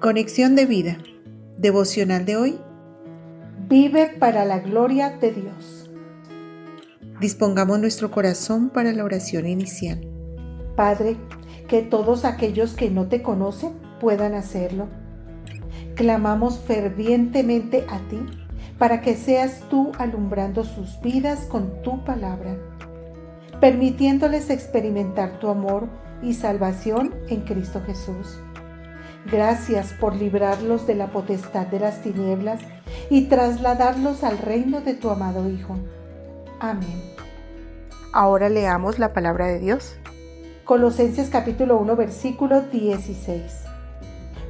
Conexión de vida. Devocional de hoy. Vive para la gloria de Dios. Dispongamos nuestro corazón para la oración inicial. Padre, que todos aquellos que no te conocen puedan hacerlo. Clamamos fervientemente a ti para que seas tú alumbrando sus vidas con tu palabra, permitiéndoles experimentar tu amor y salvación en Cristo Jesús. Gracias por librarlos de la potestad de las tinieblas y trasladarlos al reino de tu amado Hijo. Amén. Ahora leamos la palabra de Dios. Colosenses capítulo 1 versículo 16.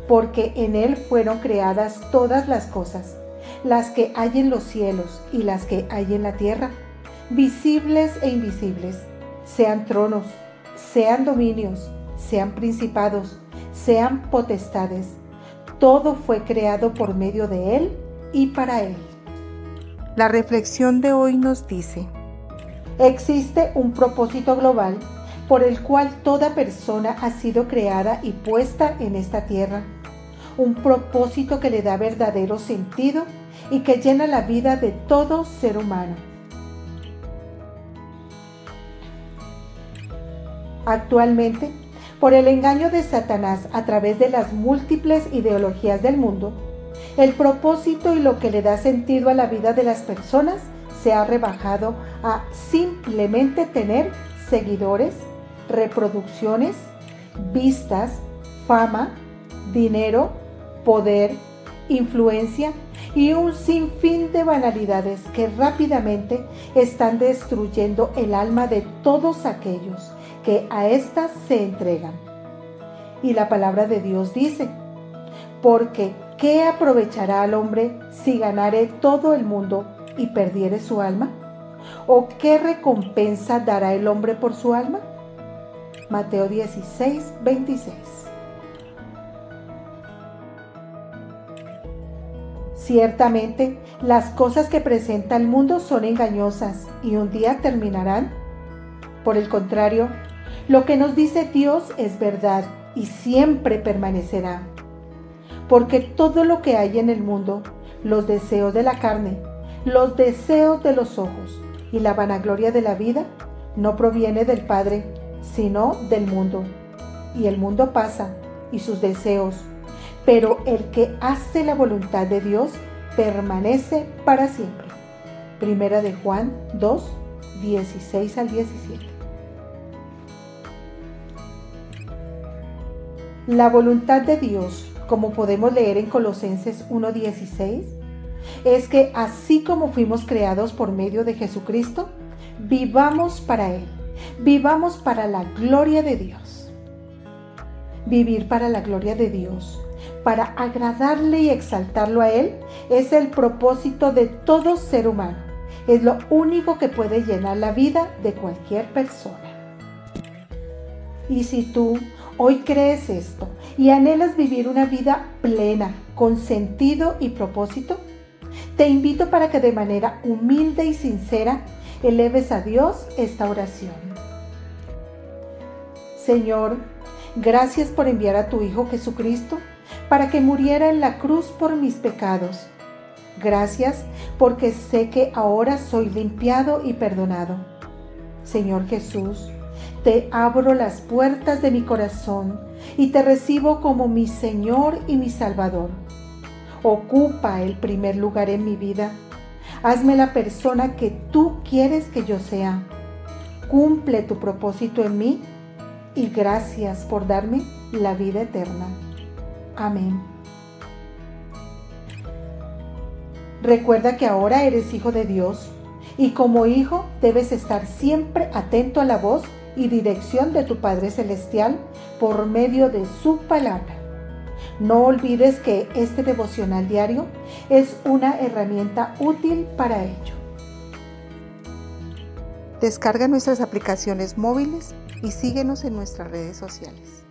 Porque en Él fueron creadas todas las cosas, las que hay en los cielos y las que hay en la tierra, visibles e invisibles, sean tronos, sean dominios, sean principados, sean potestades. Todo fue creado por medio de Él y para Él. La reflexión de hoy nos dice, existe un propósito global por el cual toda persona ha sido creada y puesta en esta tierra. Un propósito que le da verdadero sentido y que llena la vida de todo ser humano. Actualmente, por el engaño de Satanás a través de las múltiples ideologías del mundo, el propósito y lo que le da sentido a la vida de las personas se ha rebajado a simplemente tener seguidores, reproducciones, vistas, fama, dinero, poder, influencia y un sinfín de banalidades que rápidamente están destruyendo el alma de todos aquellos que a éstas se entregan. Y la palabra de Dios dice, porque ¿qué aprovechará al hombre si ganare todo el mundo y perdiere su alma? ¿O qué recompensa dará el hombre por su alma? Mateo 16, 26. Ciertamente, las cosas que presenta el mundo son engañosas y un día terminarán. Por el contrario, lo que nos dice Dios es verdad y siempre permanecerá. Porque todo lo que hay en el mundo, los deseos de la carne, los deseos de los ojos y la vanagloria de la vida, no proviene del Padre, sino del mundo. Y el mundo pasa y sus deseos, pero el que hace la voluntad de Dios permanece para siempre. Primera de Juan 2, 16 al 17. La voluntad de Dios, como podemos leer en Colosenses 1.16, es que así como fuimos creados por medio de Jesucristo, vivamos para Él, vivamos para la gloria de Dios. Vivir para la gloria de Dios, para agradarle y exaltarlo a Él, es el propósito de todo ser humano. Es lo único que puede llenar la vida de cualquier persona. Y si tú hoy crees esto y anhelas vivir una vida plena, con sentido y propósito, te invito para que de manera humilde y sincera eleves a Dios esta oración. Señor, gracias por enviar a tu Hijo Jesucristo para que muriera en la cruz por mis pecados. Gracias porque sé que ahora soy limpiado y perdonado. Señor Jesús, te abro las puertas de mi corazón y te recibo como mi Señor y mi Salvador. Ocupa el primer lugar en mi vida. Hazme la persona que tú quieres que yo sea. Cumple tu propósito en mí y gracias por darme la vida eterna. Amén. Recuerda que ahora eres hijo de Dios y como hijo debes estar siempre atento a la voz y dirección de tu Padre Celestial por medio de su palabra. No olvides que este devocional diario es una herramienta útil para ello. Descarga nuestras aplicaciones móviles y síguenos en nuestras redes sociales.